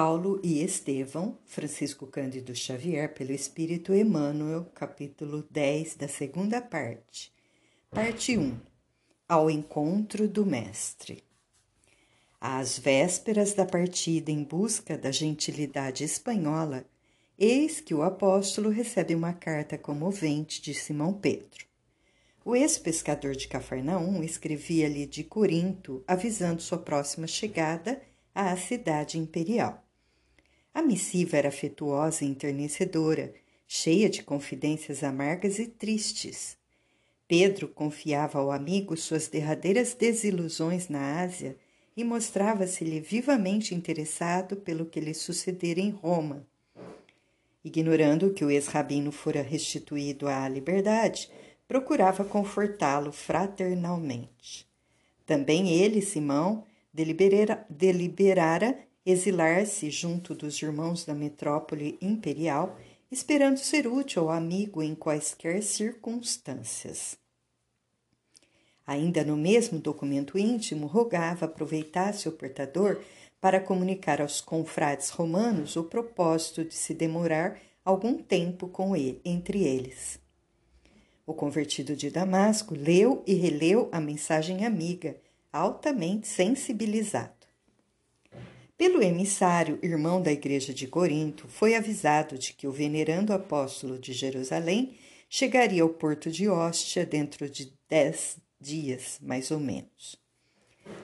Paulo e Estevão, Francisco Cândido Xavier, pelo Espírito Emmanuel, capítulo 10 da segunda parte. Parte 1. Ao encontro do Mestre. Às vésperas da partida em busca da gentilidade espanhola, eis que o apóstolo recebe uma carta comovente de Simão Pedro. O ex-pescador de Cafarnaum escrevia-lhe de Corinto, avisando sua próxima chegada à cidade imperial. A missiva era afetuosa e enternecedora, cheia de confidências amargas e tristes. Pedro confiava ao amigo suas derradeiras desilusões na Ásia e mostrava-se-lhe vivamente interessado pelo que lhe sucedera em Roma. Ignorando que o ex-rabino fora restituído à liberdade, procurava confortá-lo fraternalmente. Também ele, Simão, deliberara, deliberara exilar-se junto dos irmãos da metrópole imperial, esperando ser útil ao amigo em quaisquer circunstâncias. Ainda no mesmo documento íntimo, rogava aproveitasse o portador para comunicar aos confrades romanos o propósito de se demorar algum tempo com ele, entre eles. O convertido de Damasco leu e releu a mensagem amiga, altamente sensibilizado. Pelo emissário, irmão da igreja de Corinto, foi avisado de que o venerando apóstolo de Jerusalém chegaria ao porto de Hóstia dentro de dez dias, mais ou menos.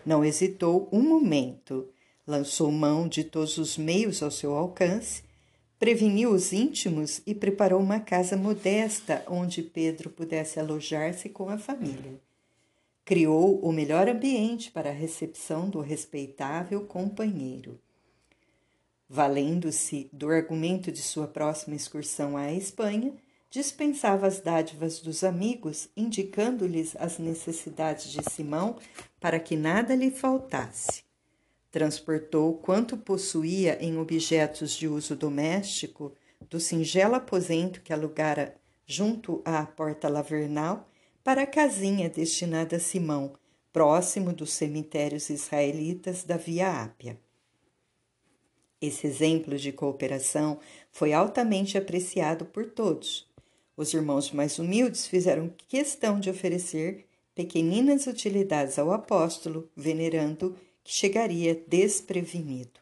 Não hesitou um momento, lançou mão de todos os meios ao seu alcance, preveniu os íntimos e preparou uma casa modesta onde Pedro pudesse alojar-se com a família criou o melhor ambiente para a recepção do respeitável companheiro. Valendo-se do argumento de sua próxima excursão à Espanha, dispensava as dádivas dos amigos, indicando-lhes as necessidades de Simão para que nada lhe faltasse. Transportou quanto possuía em objetos de uso doméstico do singelo aposento que alugara junto à porta lavernal para a casinha destinada a Simão, próximo dos cemitérios israelitas da Via Ápia. Esse exemplo de cooperação foi altamente apreciado por todos. Os irmãos mais humildes fizeram questão de oferecer pequeninas utilidades ao apóstolo, venerando que chegaria desprevenido.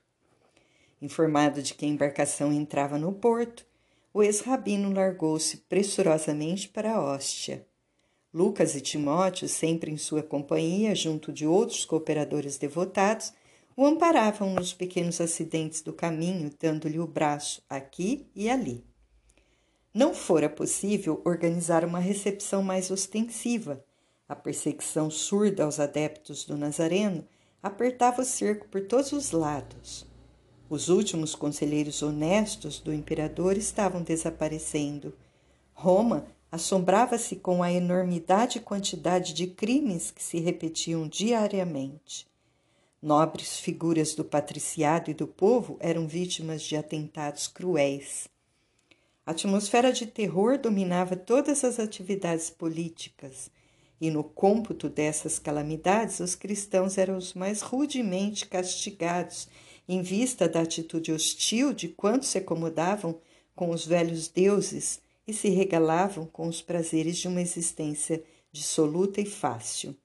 Informado de que a embarcação entrava no porto, o ex-rabino largou-se pressurosamente para a hóstia. Lucas e Timóteo, sempre em sua companhia, junto de outros cooperadores devotados, o amparavam nos pequenos acidentes do caminho, dando-lhe o braço aqui e ali. Não fora possível organizar uma recepção mais ostensiva. A perseguição surda aos adeptos do Nazareno apertava o cerco por todos os lados. Os últimos conselheiros honestos do imperador estavam desaparecendo. Roma assombrava-se com a enormidade e quantidade de crimes que se repetiam diariamente. Nobres figuras do patriciado e do povo eram vítimas de atentados cruéis. A atmosfera de terror dominava todas as atividades políticas, e no cômputo dessas calamidades, os cristãos eram os mais rudemente castigados em vista da atitude hostil de quantos se acomodavam com os velhos deuses e se regalavam com os prazeres de uma existência dissoluta e fácil.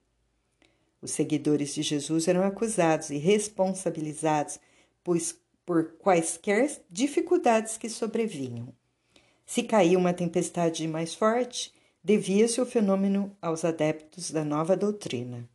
Os seguidores de Jesus eram acusados e responsabilizados pois, por quaisquer dificuldades que sobrevinham. Se caía uma tempestade mais forte, devia-se o fenômeno aos adeptos da nova doutrina.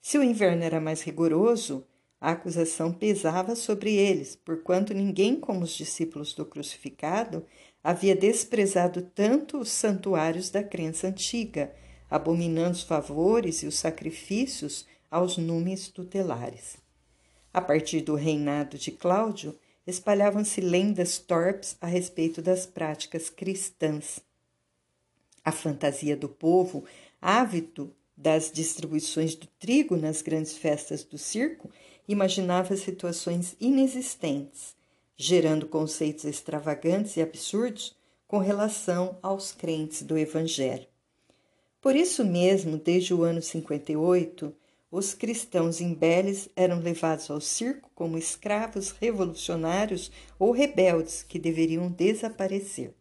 Se o inverno era mais rigoroso, a acusação pesava sobre eles, porquanto ninguém, como os discípulos do crucificado, havia desprezado tanto os santuários da crença antiga, abominando os favores e os sacrifícios aos numes tutelares. A partir do reinado de Cláudio, espalhavam-se lendas torpes a respeito das práticas cristãs. A fantasia do povo, ávido das distribuições do trigo nas grandes festas do circo, imaginava situações inexistentes gerando conceitos extravagantes e absurdos com relação aos crentes do Evangelho. Por isso mesmo, desde o ano 58, os cristãos imbeles eram levados ao circo como escravos revolucionários ou rebeldes que deveriam desaparecer.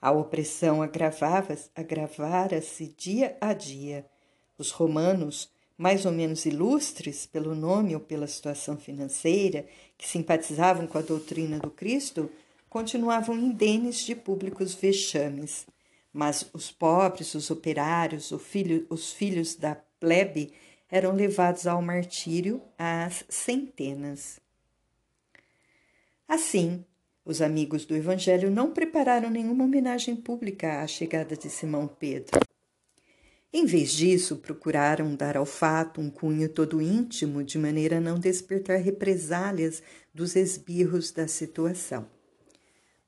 A opressão agravava-se agravara dia a dia. Os romanos, mais ou menos ilustres pelo nome ou pela situação financeira, que simpatizavam com a doutrina do Cristo, continuavam indenes de públicos vexames. Mas os pobres, os operários, filho, os filhos da plebe eram levados ao martírio às centenas. Assim, os amigos do Evangelho não prepararam nenhuma homenagem pública à chegada de Simão Pedro. Em vez disso, procuraram dar ao fato um cunho todo íntimo, de maneira a não despertar represálias dos esbirros da situação.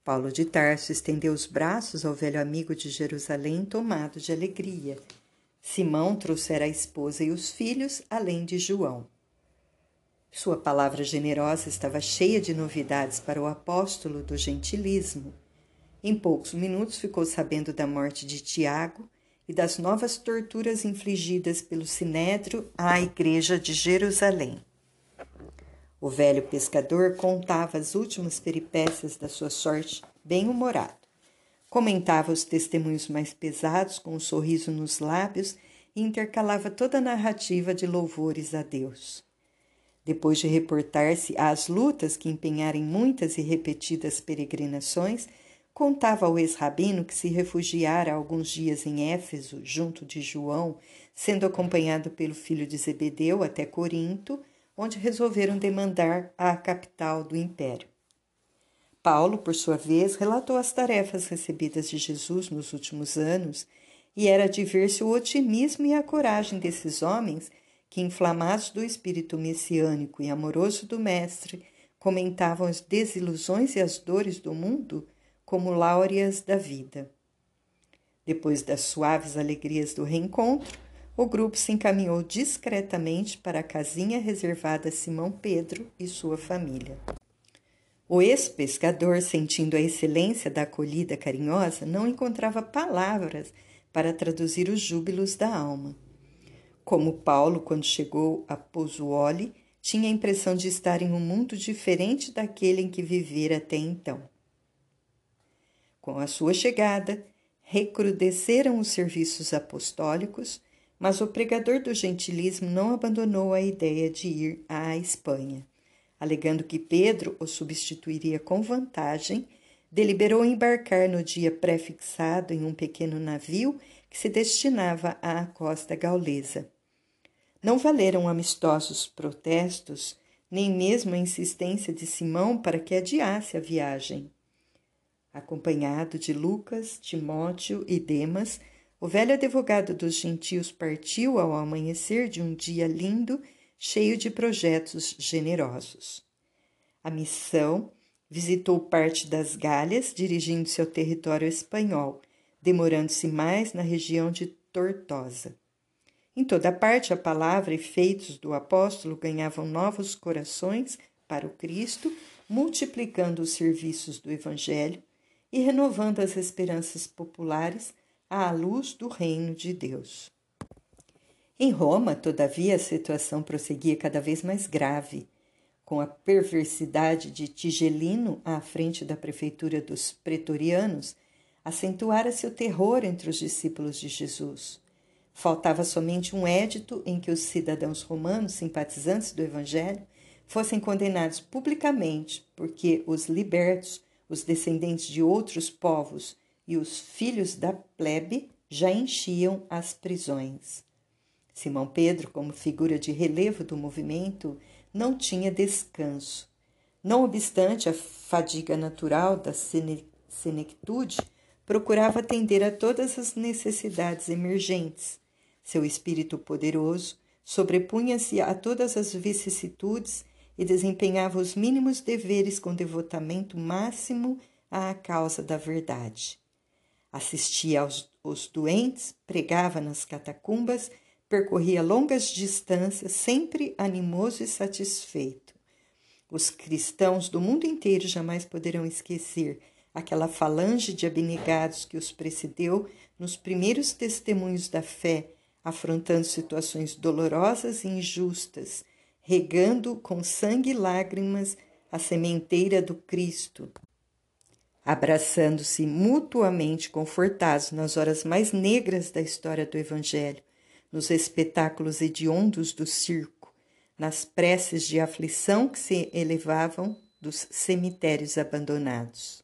Paulo de Tarso estendeu os braços ao velho amigo de Jerusalém, tomado de alegria. Simão trouxera a esposa e os filhos, além de João. Sua palavra generosa estava cheia de novidades para o apóstolo do gentilismo. Em poucos minutos ficou sabendo da morte de Tiago e das novas torturas infligidas pelo Sinédrio à igreja de Jerusalém. O velho pescador contava as últimas peripécias da sua sorte, bem-humorado. Comentava os testemunhos mais pesados com um sorriso nos lábios e intercalava toda a narrativa de louvores a Deus. Depois de reportar-se às lutas que empenharam em muitas e repetidas peregrinações, contava ao ex-rabino que se refugiara alguns dias em Éfeso, junto de João, sendo acompanhado pelo filho de Zebedeu até Corinto, onde resolveram demandar a capital do império. Paulo, por sua vez, relatou as tarefas recebidas de Jesus nos últimos anos e era de ver-se o otimismo e a coragem desses homens que, inflamados do espírito messiânico e amoroso do Mestre, comentavam as desilusões e as dores do mundo como láureas da vida. Depois das suaves alegrias do reencontro, o grupo se encaminhou discretamente para a casinha reservada a Simão Pedro e sua família. O ex-pescador, sentindo a excelência da acolhida carinhosa, não encontrava palavras para traduzir os júbilos da alma. Como Paulo, quando chegou a Pozzuoli, tinha a impressão de estar em um mundo diferente daquele em que vivera até então. Com a sua chegada, recrudesceram os serviços apostólicos, mas o pregador do gentilismo não abandonou a ideia de ir à Espanha alegando que Pedro o substituiria com vantagem, deliberou embarcar no dia pré-fixado em um pequeno navio que se destinava à costa gaulesa. Não valeram amistosos protestos, nem mesmo a insistência de Simão para que adiasse a viagem. Acompanhado de Lucas, Timóteo e Demas, o velho advogado dos gentios partiu ao amanhecer de um dia lindo cheio de projetos generosos. A missão visitou parte das Galhas, dirigindo-se ao território espanhol, demorando-se mais na região de Tortosa. Em toda parte, a palavra e feitos do apóstolo ganhavam novos corações para o Cristo, multiplicando os serviços do Evangelho e renovando as esperanças populares à luz do reino de Deus. Em Roma, todavia, a situação prosseguia cada vez mais grave. Com a perversidade de Tigelino à frente da prefeitura dos pretorianos, acentuara-se o terror entre os discípulos de Jesus. Faltava somente um édito em que os cidadãos romanos simpatizantes do Evangelho fossem condenados publicamente, porque os libertos, os descendentes de outros povos e os filhos da plebe já enchiam as prisões. Simão Pedro, como figura de relevo do movimento, não tinha descanso. Não obstante a fadiga natural da senectude, procurava atender a todas as necessidades emergentes. Seu espírito poderoso sobrepunha-se a todas as vicissitudes e desempenhava os mínimos deveres com devotamento máximo à causa da verdade. Assistia aos, doentes, pregava nas catacumbas percorria longas distâncias, sempre animoso e satisfeito. Os cristãos do mundo inteiro jamais poderão esquecer aquela falange de abnegados que os precedeu nos primeiros testemunhos da fé, afrontando situações dolorosas e injustas, regando com sangue e lágrimas a sementeira do Cristo, abraçando-se mutuamente confortados nas horas mais negras da história do Evangelho, nos espetáculos hediondos do circo, nas preces de aflição que se elevavam dos cemitérios abandonados.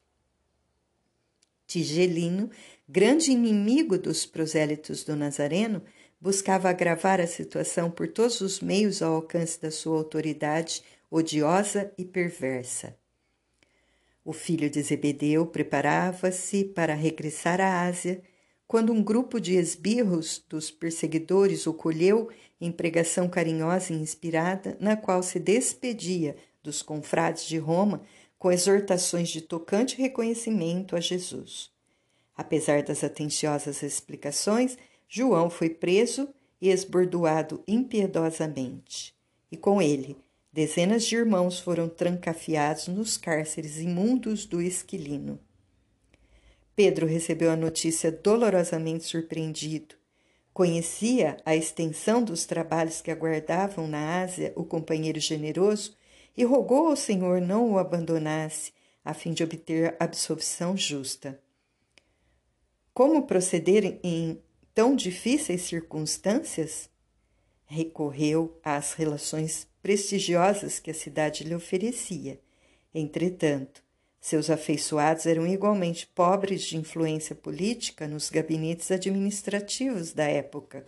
Tigelino, grande inimigo dos prosélitos do Nazareno, buscava agravar a situação por todos os meios ao alcance da sua autoridade odiosa e perversa. O filho de Zebedeu preparava-se para regressar à Ásia quando um grupo de esbirros dos perseguidores o colheu em pregação carinhosa e inspirada, na qual se despedia dos confrades de Roma com exortações de tocante reconhecimento a Jesus. Apesar das atenciosas explicações, João foi preso e esbordoado impiedosamente. E com ele, dezenas de irmãos foram trancafiados nos cárceres imundos do Esquilino. Pedro recebeu a notícia dolorosamente surpreendido. Conhecia a extensão dos trabalhos que aguardavam na Ásia o companheiro generoso e rogou ao Senhor não o abandonasse, a fim de obter absolvição justa. Como proceder em tão difíceis circunstâncias, recorreu às relações prestigiosas que a cidade lhe oferecia. Entretanto, seus afeiçoados eram igualmente pobres de influência política nos gabinetes administrativos da época.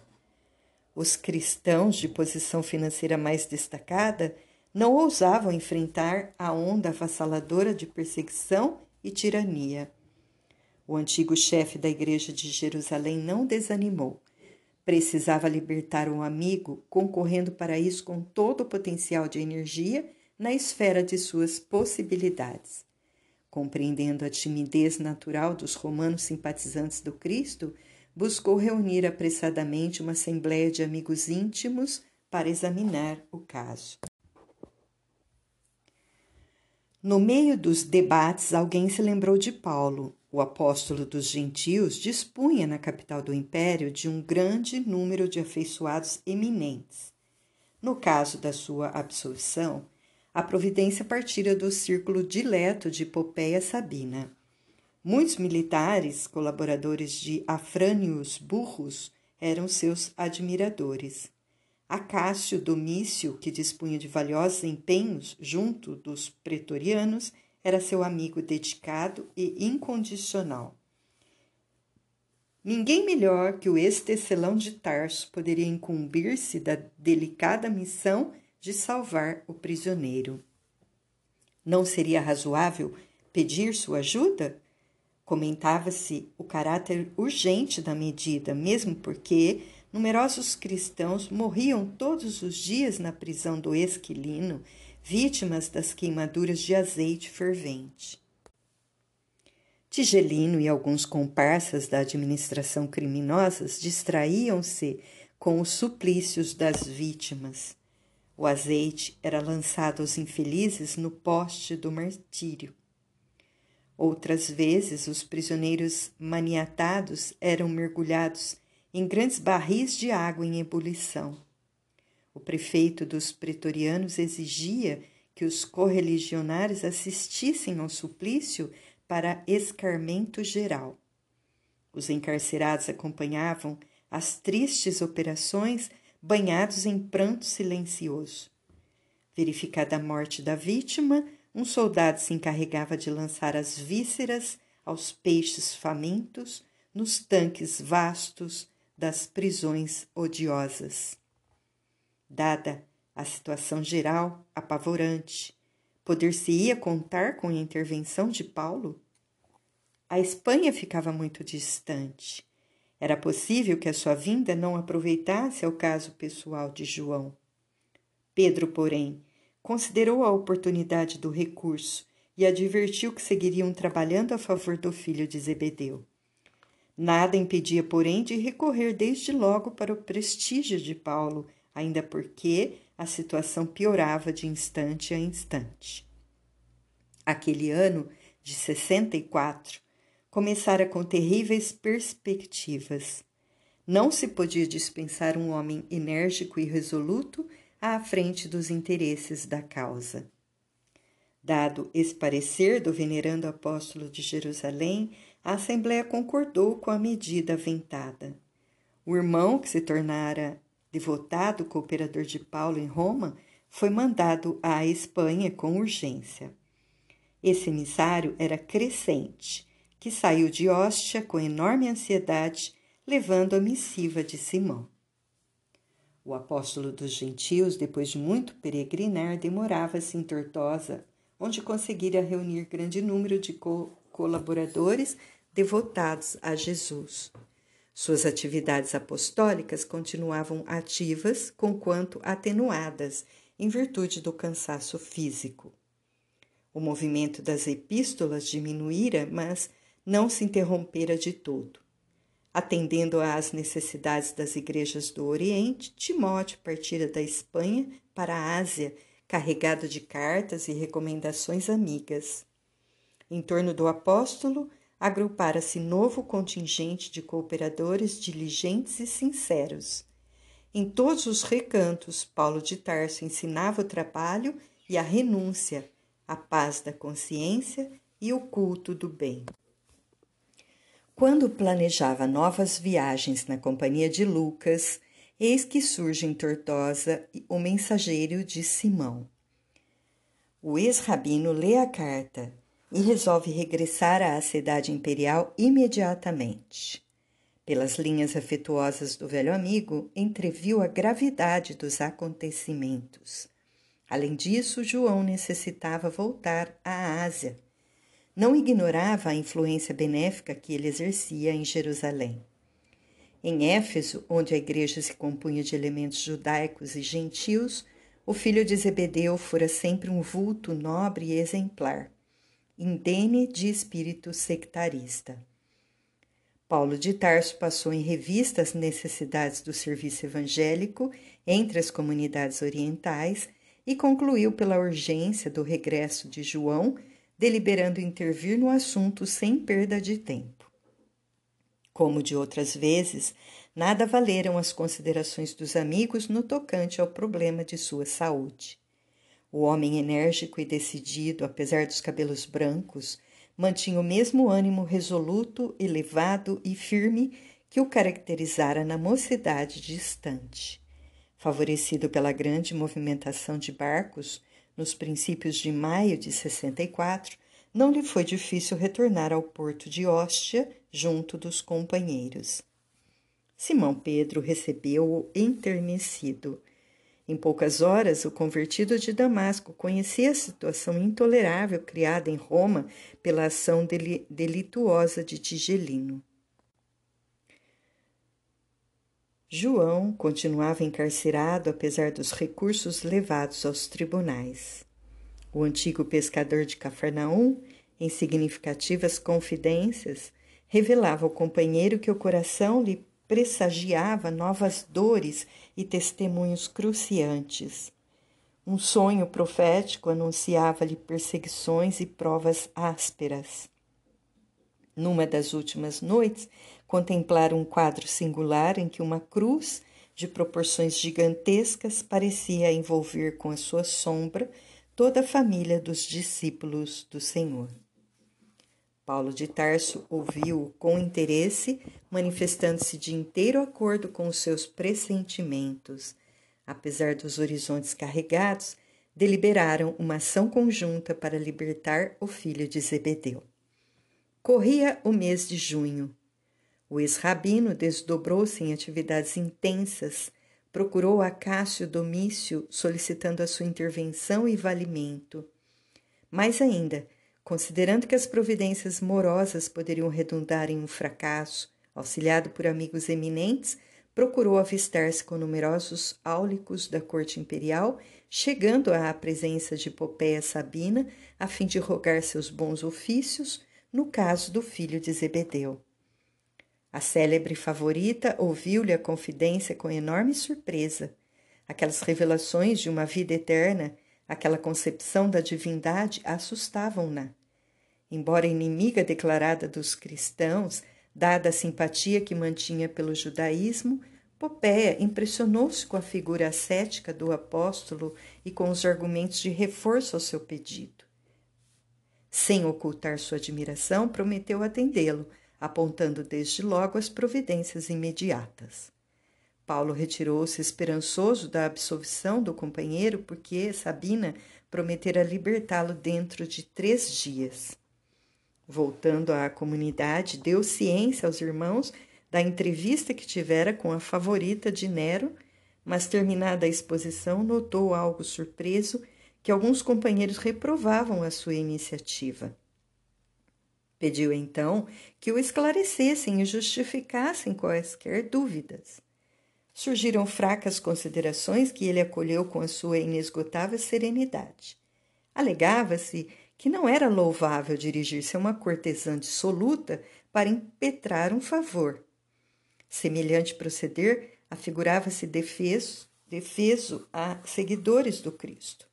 Os cristãos de posição financeira mais destacada não ousavam enfrentar a onda avassaladora de perseguição e tirania. O antigo chefe da igreja de Jerusalém não desanimou. Precisava libertar um amigo, concorrendo para isso com todo o potencial de energia na esfera de suas possibilidades. Compreendendo a timidez natural dos romanos simpatizantes do Cristo, buscou reunir apressadamente uma assembleia de amigos íntimos para examinar o caso. No meio dos debates, alguém se lembrou de Paulo, o apóstolo dos gentios dispunha na capital do império de um grande número de afeiçoados eminentes. No caso da sua absolvição, a providência partira do círculo dileto de Popeia Sabina. Muitos militares, colaboradores de Afrânios Burros, eram seus admiradores. Acácio Domício, que dispunha de valiosos empenhos junto dos pretorianos, era seu amigo dedicado e incondicional. Ninguém melhor que o ex-tecelão de Tarso poderia incumbir-se da delicada missão de salvar o prisioneiro. Não seria razoável pedir sua ajuda? Comentava-se o caráter urgente da medida, mesmo porque numerosos cristãos morriam todos os dias na prisão do Esquilino vítimas das queimaduras de azeite fervente. Tigelino e alguns comparsas da administração criminosas distraíam-se com os suplícios das vítimas. O azeite era lançado aos infelizes no poste do martírio. Outras vezes, os prisioneiros maniatados eram mergulhados em grandes barris de água em ebulição. O prefeito dos pretorianos exigia que os correligionários assistissem ao suplício para escarmento geral. Os encarcerados acompanhavam as tristes operações banhados em pranto silencioso. Verificada a morte da vítima, um soldado se encarregava de lançar as vísceras aos peixes famintos nos tanques vastos das prisões odiosas. Dada a situação geral apavorante, poder-se-ia contar com a intervenção de Paulo? A Espanha ficava muito distante. Era possível que a sua vinda não aproveitasse ao caso pessoal de João. Pedro, porém, considerou a oportunidade do recurso e advertiu que seguiriam trabalhando a favor do filho de Zebedeu. Nada impedia, porém, de recorrer desde logo para o prestígio de Paulo ainda porque a situação piorava de instante a instante. Aquele ano de 64 começara com terríveis perspectivas. Não se podia dispensar um homem enérgico e resoluto à frente dos interesses da causa. Dado esse parecer do venerando apóstolo de Jerusalém, a Assembleia concordou com a medida aventada. O irmão, que se tornara devotado cooperador de Paulo em Roma, foi mandado à Espanha com urgência. Esse emissário era Crescente, que saiu de Hóstia com enorme ansiedade, levando a missiva de Simão. O apóstolo dos gentios, depois de muito peregrinar, demorava-se em Tortosa, onde conseguira reunir grande número de co colaboradores devotados a Jesus. Suas atividades apostólicas continuavam ativas, conquanto atenuadas, em virtude do cansaço físico. O movimento das epístolas diminuíra, mas não se interrompera de todo. Atendendo às necessidades das igrejas do Oriente, Timóteo partira da Espanha para a Ásia, carregado de cartas e recomendações amigas. Em torno do apóstolo, agrupara-se novo contingente de cooperadores diligentes e sinceros. Em todos os recantos, Paulo de Tarso ensinava o trabalho e a renúncia, a paz da consciência e o culto do bem. Quando planejava novas viagens na companhia de Lucas, eis que surge em Tortosa o mensageiro de Simão. O ex-rabino lê a carta e resolve regressar à cidade imperial imediatamente. Pelas linhas afetuosas do velho amigo, entreviu a gravidade dos acontecimentos. Além disso, João necessitava voltar à Ásia não ignorava a influência benéfica que ele exercia em Jerusalém. Em Éfeso, onde a igreja se compunha de elementos judaicos e gentios, o filho de Zebedeu fora sempre um vulto nobre e exemplar, indene de espírito sectarista. Paulo de Tarso passou em revista as necessidades do serviço evangélico entre as comunidades orientais e concluiu pela urgência do regresso de João deliberando intervir no assunto sem perda de tempo. Como de outras vezes, nada valeram as considerações dos amigos no tocante ao problema de sua saúde. O homem enérgico e decidido, apesar dos cabelos brancos, mantinha o mesmo ânimo resoluto, elevado e firme que o caracterizara na mocidade distante. Favorecido pela grande movimentação de barcos, nos princípios de maio de 64, não lhe foi difícil retornar ao porto de Hóstia junto dos companheiros. Simão Pedro recebeu-o enternecido. Em poucas horas, o convertido de Damasco conhecia a situação intolerável criada em Roma pela ação delituosa de Tigelino. João continuava encarcerado apesar dos recursos levados aos tribunais. O antigo pescador de Cafarnaum, em significativas confidências, revelava ao companheiro que o coração lhe pressagiava novas dores e testemunhos cruciantes. Um sonho profético anunciava-lhe perseguições e provas ásperas. Numa das últimas noites, contemplara um quadro singular em que uma cruz de proporções gigantescas parecia envolver com a sua sombra toda a família dos discípulos do Senhor. Paulo de Tarso ouviu com interesse, manifestando-se de inteiro acordo com os seus pressentimentos. Apesar dos horizontes carregados, deliberaram uma ação conjunta para libertar o filho de Zebedeu. Corria o mês de junho. O ex-rabino desdobrou-se em atividades intensas, procurou a Cássio Domício solicitando a sua intervenção e valimento. Mais ainda, considerando que as providências morosas poderiam redundar em um fracasso, auxiliado por amigos eminentes, procurou avistar-se com numerosos áulicos da corte imperial, chegando à presença de Popeia Sabina a fim de rogar seus bons ofícios no caso do filho de Zebedeu. A célebre favorita ouviu-lhe a confidência com enorme surpresa. Aquelas revelações de uma vida eterna, aquela concepção da divindade assustavam-na. Embora inimiga declarada dos cristãos, Dada a simpatia que mantinha pelo judaísmo, Popéia impressionou-se com a figura ascética do apóstolo e com os argumentos de reforço ao seu pedido. Sem ocultar sua admiração, prometeu atendê-lo, apontando desde logo as providências imediatas. Paulo retirou-se esperançoso da absolvição do companheiro, porque Sabina prometera libertá-lo dentro de três dias. Voltando à comunidade, deu ciência aos irmãos da entrevista que tivera com a favorita de Nero, mas terminada a exposição, notou algo surpreso que alguns companheiros reprovavam a sua iniciativa. Pediu então que o esclarecessem e justificassem quaisquer dúvidas. Surgiram fracas considerações que ele acolheu com a sua inesgotável serenidade. Alegava-se que não era louvável dirigir-se a uma cortesã dissoluta para impetrar um favor, Semelhante proceder afigurava-se defeso, defeso a seguidores do Cristo.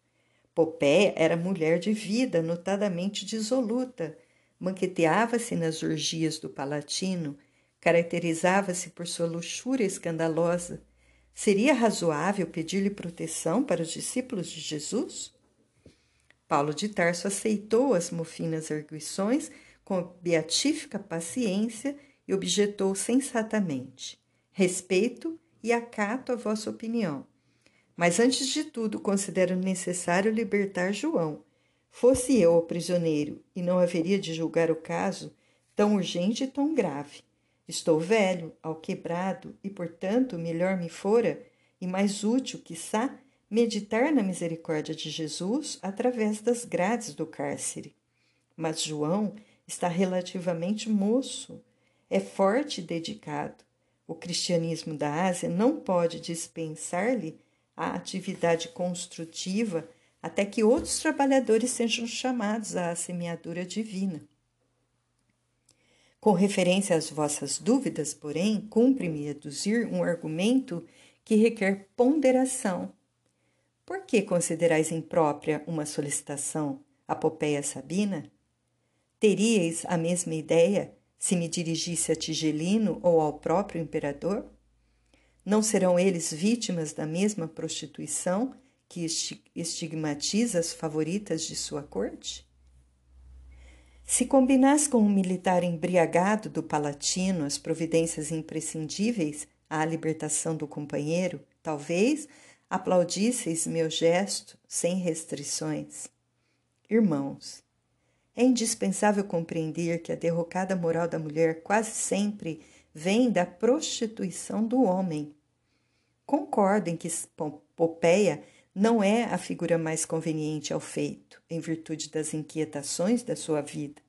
Popéia era mulher de vida, notadamente dissoluta, banqueteava-se nas orgias do Palatino, caracterizava-se por sua luxúria escandalosa. Seria razoável pedir-lhe proteção para os discípulos de Jesus? Paulo de Tarso aceitou as mofinas arguições com beatífica paciência e objetou sensatamente: Respeito e acato a vossa opinião. Mas antes de tudo, considero necessário libertar João. Fosse eu o prisioneiro e não haveria de julgar o caso tão urgente e tão grave. Estou velho, alquebrado, e, portanto, melhor me fora, e mais útil, quiçá, meditar na misericórdia de Jesus através das grades do cárcere. Mas João está relativamente moço é forte e dedicado. O cristianismo da Ásia não pode dispensar-lhe a atividade construtiva até que outros trabalhadores sejam chamados à semeadura divina. Com referência às vossas dúvidas, porém, cumpre-me aduzir um argumento que requer ponderação. Por que considerais imprópria uma solicitação apopeia sabina? Teríeis a mesma ideia se me dirigisse a Tigelino ou ao próprio imperador? Não serão eles vítimas da mesma prostituição que estigmatiza as favoritas de sua corte? Se combinás com um militar embriagado do Palatino as providências imprescindíveis à libertação do companheiro, talvez aplaudisseis meu gesto sem restrições. Irmãos, é indispensável compreender que a derrocada moral da mulher quase sempre vem da prostituição do homem. Concordem que Popeia não é a figura mais conveniente ao feito, em virtude das inquietações da sua vida.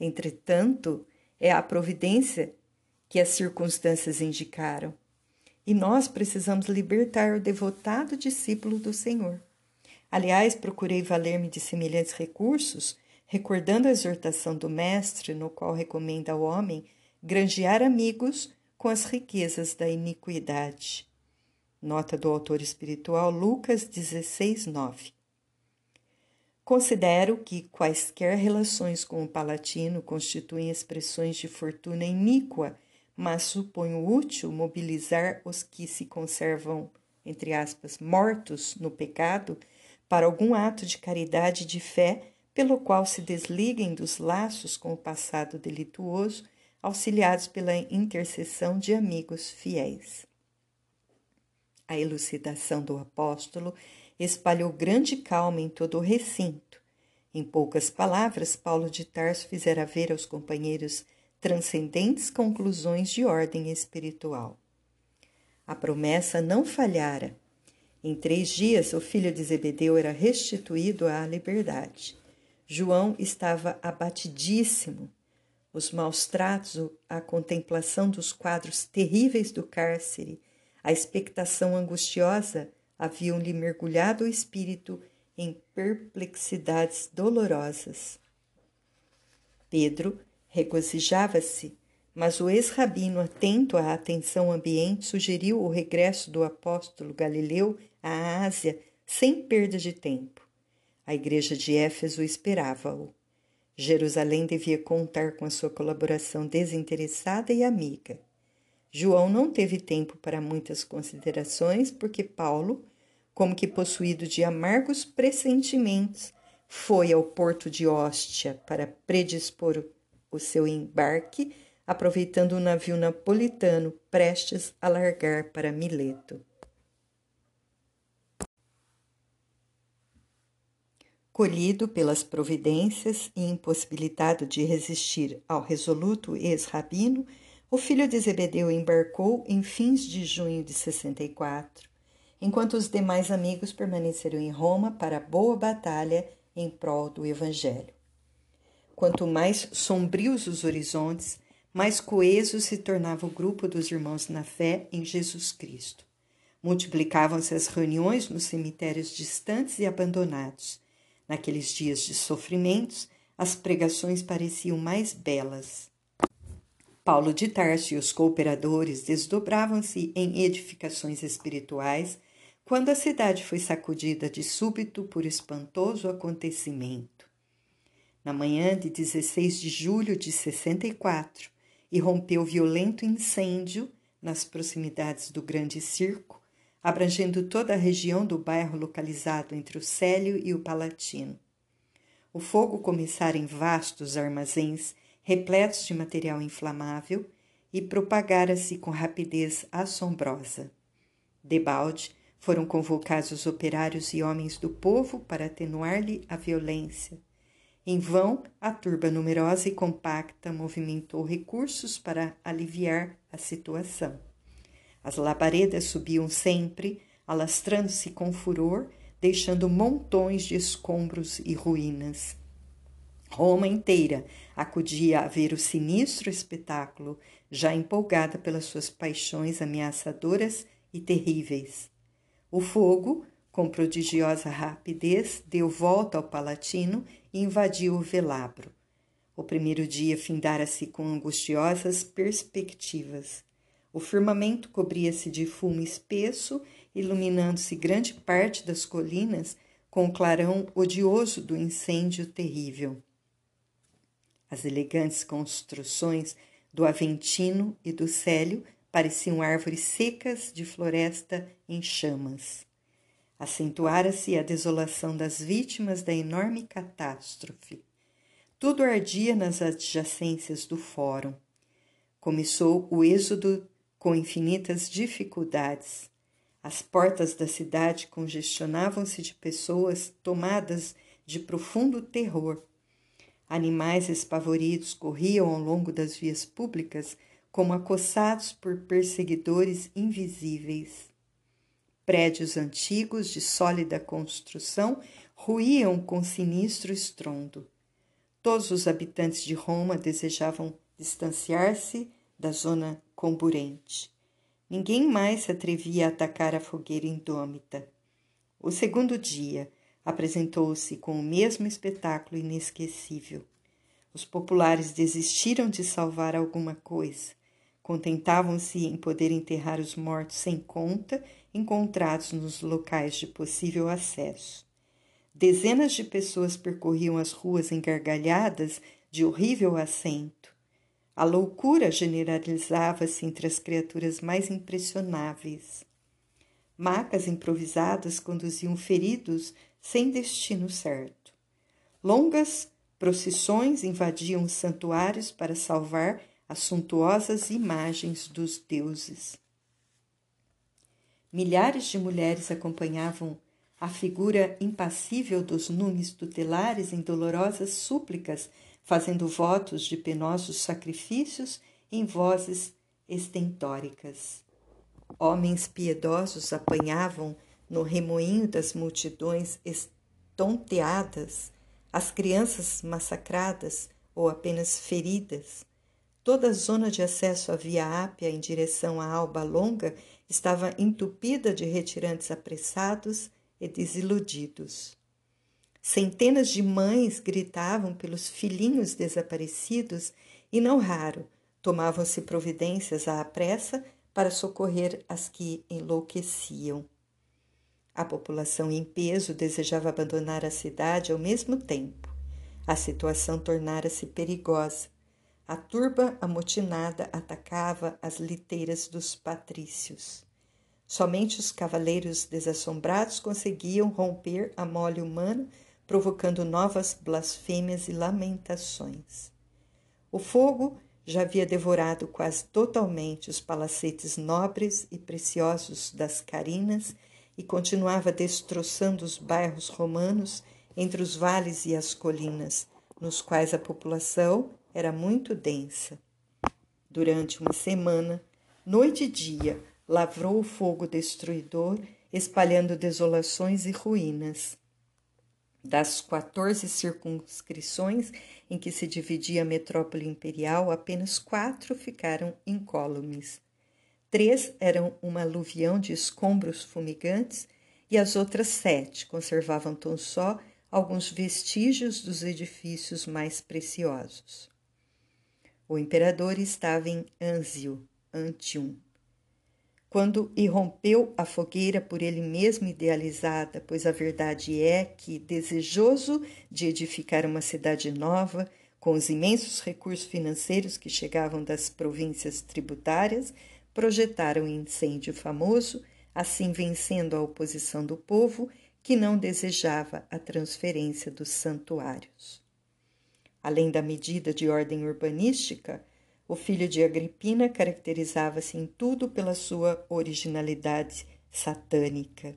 Entretanto, é a providência que as circunstâncias indicaram. E nós precisamos libertar o devotado discípulo do Senhor. Aliás, procurei valer-me de semelhantes recursos recordando a exortação do Mestre, no qual recomenda ao homem granjear amigos com as riquezas da iniquidade. Nota do autor espiritual Lucas 16, 9. Considero que quaisquer relações com o palatino constituem expressões de fortuna iníqua, mas suponho útil mobilizar os que se conservam, entre aspas, mortos no pecado, para algum ato de caridade e de fé pelo qual se desliguem dos laços com o passado delituoso, auxiliados pela intercessão de amigos fiéis. A elucidação do apóstolo espalhou grande calma em todo o recinto. Em poucas palavras, Paulo de Tarso fizera ver aos companheiros transcendentes conclusões de ordem espiritual. A promessa não falhara. Em três dias, o filho de Zebedeu era restituído à liberdade. João estava abatidíssimo. Os maus tratos, a contemplação dos quadros terríveis do cárcere, a expectação angustiosa haviam-lhe mergulhado o espírito em perplexidades dolorosas. Pedro regozijava-se, mas o ex-rabino, atento à atenção ambiente, sugeriu o regresso do apóstolo Galileu à Ásia sem perda de tempo. A igreja de Éfeso esperava-o. Jerusalém devia contar com a sua colaboração desinteressada e amiga. João não teve tempo para muitas considerações, porque Paulo, como que possuído de amargos pressentimentos, foi ao porto de Hóstia para predispor o seu embarque, aproveitando o um navio napolitano prestes a largar para Mileto. Colhido pelas providências e impossibilitado de resistir ao resoluto ex-rabino, o filho de Zebedeu embarcou em fins de junho de 64, enquanto os demais amigos permaneceram em Roma para a boa batalha em prol do Evangelho. Quanto mais sombrios os horizontes, mais coeso se tornava o grupo dos irmãos na fé em Jesus Cristo. Multiplicavam-se as reuniões nos cemitérios distantes e abandonados Naqueles dias de sofrimentos, as pregações pareciam mais belas. Paulo de Tarso e os cooperadores desdobravam-se em edificações espirituais quando a cidade foi sacudida de súbito por espantoso acontecimento. Na manhã de 16 de julho de 64, irrompeu violento incêndio nas proximidades do Grande Circo, abrangendo toda a região do bairro localizado entre o Célio e o Palatino. O fogo começara em vastos armazéns repletos de material inflamável e propagara-se com rapidez assombrosa. Debalde foram convocados os operários e homens do povo para atenuar-lhe a violência. Em vão, a turba numerosa e compacta movimentou recursos para aliviar a situação. As labaredas subiam sempre, alastrando-se com furor, deixando montões de escombros e ruínas. Roma inteira acudia a ver o sinistro espetáculo, já empolgada pelas suas paixões ameaçadoras e terríveis. O fogo, com prodigiosa rapidez, deu volta ao Palatino e invadiu o velabro. O primeiro dia findara-se com angustiosas perspectivas. O firmamento cobria-se de fumo espesso, iluminando-se grande parte das colinas com o clarão odioso do incêndio terrível. As elegantes construções do Aventino e do Célio pareciam árvores secas de floresta em chamas. Acentuara-se a desolação das vítimas da enorme catástrofe. Tudo ardia nas adjacências do fórum. Começou o êxodo com infinitas dificuldades. As portas da cidade congestionavam-se de pessoas tomadas de profundo terror. Animais espavoridos corriam ao longo das vias públicas como acossados por perseguidores invisíveis. Prédios antigos de sólida construção ruíam com sinistro estrondo. Todos os habitantes de Roma desejavam distanciar-se da zona comburente. Ninguém mais se atrevia a atacar a fogueira indômita. O segundo dia apresentou-se com o mesmo espetáculo inesquecível. Os populares desistiram de salvar alguma coisa. Contentavam-se em poder enterrar os mortos sem conta encontrados nos locais de possível acesso. Dezenas de pessoas percorriam as ruas engargalhadas de horrível acento. A loucura generalizava-se entre as criaturas mais impressionáveis. Macas improvisadas conduziam feridos sem destino certo. Longas procissões invadiam os santuários para salvar as suntuosas imagens dos deuses. Milhares de mulheres acompanhavam a figura impassível dos numes tutelares em dolorosas súplicas fazendo votos de penosos sacrifícios em vozes estentóricas. Homens piedosos apanhavam no remoinho das multidões estonteadas as crianças massacradas ou apenas feridas. Toda a zona de acesso à Via Ápia em direção à Alba Longa estava entupida de retirantes apressados e desiludidos. Centenas de mães gritavam pelos filhinhos desaparecidos e, não raro, tomavam-se providências à pressa para socorrer as que enlouqueciam. A população em peso desejava abandonar a cidade ao mesmo tempo. A situação tornara-se perigosa. A turba amotinada atacava as liteiras dos patrícios. Somente os cavaleiros desassombrados conseguiam romper a mole humana, provocando novas blasfêmias e lamentações. O fogo já havia devorado quase totalmente os palacetes nobres e preciosos das Carinas e continuava destroçando os bairros romanos entre os vales e as colinas, nos quais a população era muito densa. Durante uma semana, noite e dia, lavrou o fogo destruidor, espalhando desolações e ruínas. Das 14 circunscrições em que se dividia a metrópole imperial, apenas quatro ficaram incólumes. Três eram uma aluvião de escombros fumigantes e as outras sete conservavam tão só alguns vestígios dos edifícios mais preciosos. O imperador estava em Anzio, Antium, quando irrompeu a fogueira por ele mesmo idealizada, pois a verdade é que, desejoso de edificar uma cidade nova, com os imensos recursos financeiros que chegavam das províncias tributárias, projetaram um incêndio famoso, assim vencendo a oposição do povo que não desejava a transferência dos santuários. Além da medida de ordem urbanística, o filho de Agripina caracterizava-se em tudo pela sua originalidade satânica.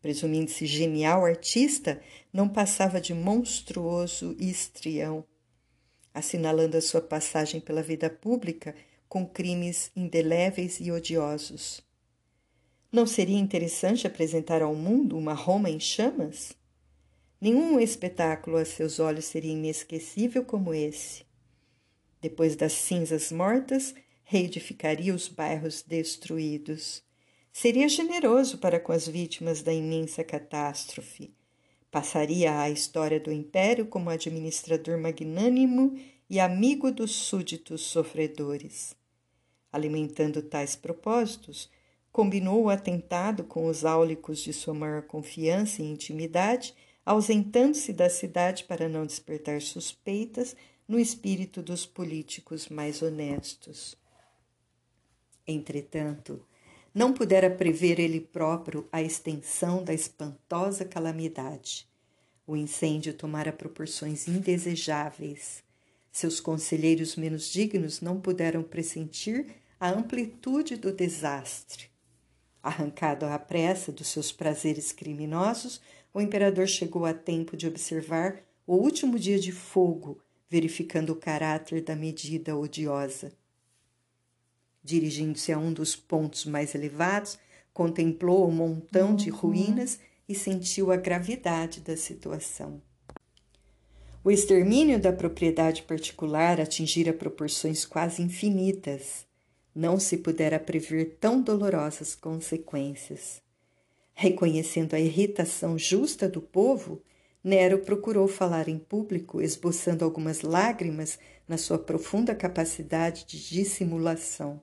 Presumindo-se genial artista, não passava de monstruoso histrião, assinalando a sua passagem pela vida pública com crimes indeléveis e odiosos. Não seria interessante apresentar ao mundo uma Roma em chamas? Nenhum espetáculo a seus olhos seria inesquecível como esse. Depois das cinzas mortas, reedificaria os bairros destruídos. Seria generoso para com as vítimas da imensa catástrofe. Passaria à história do império como administrador magnânimo e amigo dos súditos sofredores. Alimentando tais propósitos, combinou o atentado com os áulicos de sua maior confiança e intimidade, ausentando-se da cidade para não despertar suspeitas no espírito dos políticos mais honestos. Entretanto, não pudera prever ele próprio a extensão da espantosa calamidade. O incêndio tomara proporções indesejáveis. Seus conselheiros menos dignos não puderam pressentir a amplitude do desastre. Arrancado à pressa dos seus prazeres criminosos, o imperador chegou a tempo de observar o último dia de fogo verificando o caráter da medida odiosa. Dirigindo-se a um dos pontos mais elevados, contemplou o montão de uhum. ruínas e sentiu a gravidade da situação. O extermínio da propriedade particular atingira proporções quase infinitas. Não se pudera prever tão dolorosas consequências. Reconhecendo a irritação justa do povo, Nero procurou falar em público, esboçando algumas lágrimas na sua profunda capacidade de dissimulação.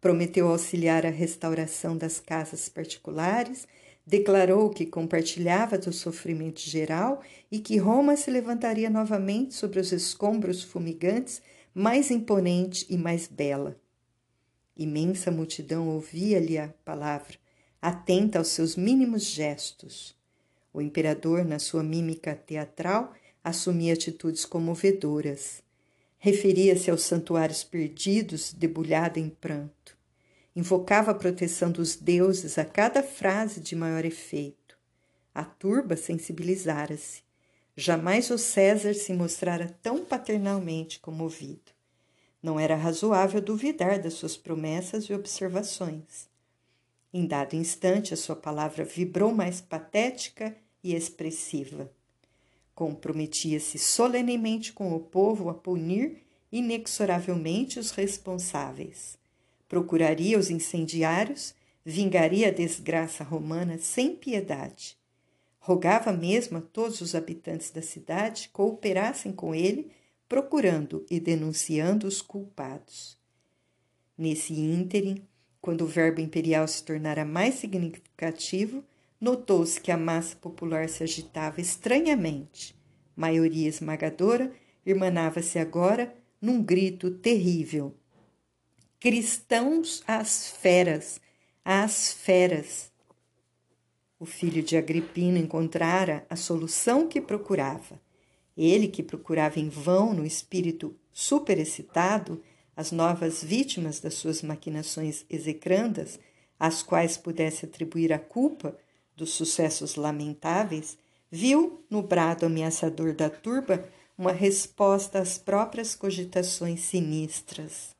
Prometeu auxiliar a restauração das casas particulares, declarou que compartilhava do sofrimento geral e que Roma se levantaria novamente sobre os escombros fumigantes, mais imponente e mais bela. Imensa multidão ouvia-lhe a palavra, atenta aos seus mínimos gestos. O imperador, na sua mímica teatral, assumia atitudes comovedoras. Referia-se aos santuários perdidos, debulhado em pranto. Invocava a proteção dos deuses a cada frase de maior efeito. A turba sensibilizara-se. Jamais o César se mostrara tão paternalmente comovido. Não era razoável duvidar das suas promessas e observações. Em dado instante, a sua palavra vibrou mais patética e expressiva. Comprometia-se solenemente com o povo a punir inexoravelmente os responsáveis. Procuraria os incendiários, vingaria a desgraça romana sem piedade. Rogava mesmo a todos os habitantes da cidade cooperassem com ele, procurando e denunciando os culpados. Nesse ínterim, quando o verbo imperial se tornara mais significativo, notou-se que a massa popular se agitava estranhamente, maioria esmagadora, irmanava-se agora num grito terrível. Cristãos às feras, às feras. O filho de Agripina encontrara a solução que procurava. Ele, que procurava em vão no espírito superexcitado as novas vítimas das suas maquinações execrandas, às quais pudesse atribuir a culpa dos sucessos lamentáveis, viu no brado ameaçador da turba uma resposta às próprias cogitações sinistras.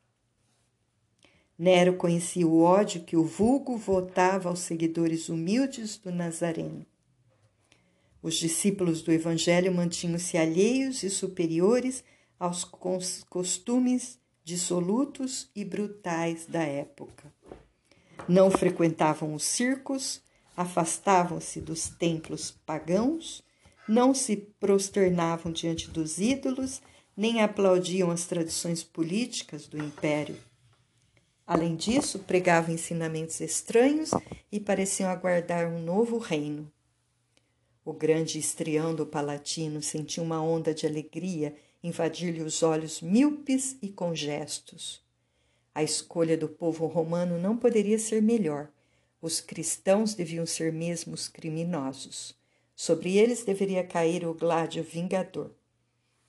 Nero conhecia o ódio que o vulgo votava aos seguidores humildes do Nazareno. Os discípulos do Evangelho mantinham-se alheios e superiores aos costumes dissolutos e brutais da época. Não frequentavam os circos, afastavam-se dos templos pagãos, não se prosternavam diante dos ídolos, nem aplaudiam as tradições políticas do império. Além disso, pregavam ensinamentos estranhos e pareciam aguardar um novo reino. O grande estrião do Palatino sentiu uma onda de alegria invadir-lhe os olhos míopes e congestos. A escolha do povo romano não poderia ser melhor. Os cristãos deviam ser mesmo os criminosos. Sobre eles deveria cair o gládio vingador.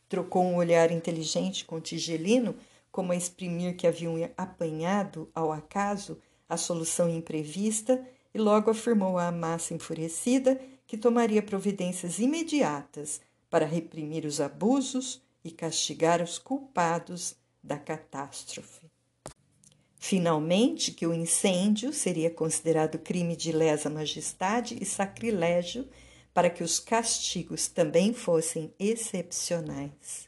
Trocou um olhar inteligente com Tigelino, como a exprimir que haviam apanhado, ao acaso, a solução imprevista, e logo afirmou à massa enfurecida que tomaria providências imediatas para reprimir os abusos e castigar os culpados da catástrofe. Finalmente, que o incêndio seria considerado crime de lesa majestade e sacrilégio para que os castigos também fossem excepcionais.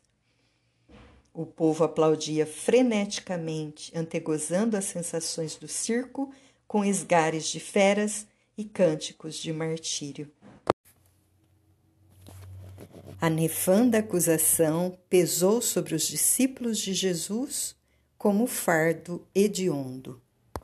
O povo aplaudia freneticamente, antegozando as sensações do circo com esgares de feras e cânticos de martírio. A nefanda acusação pesou sobre os discípulos de Jesus como fardo hediondo.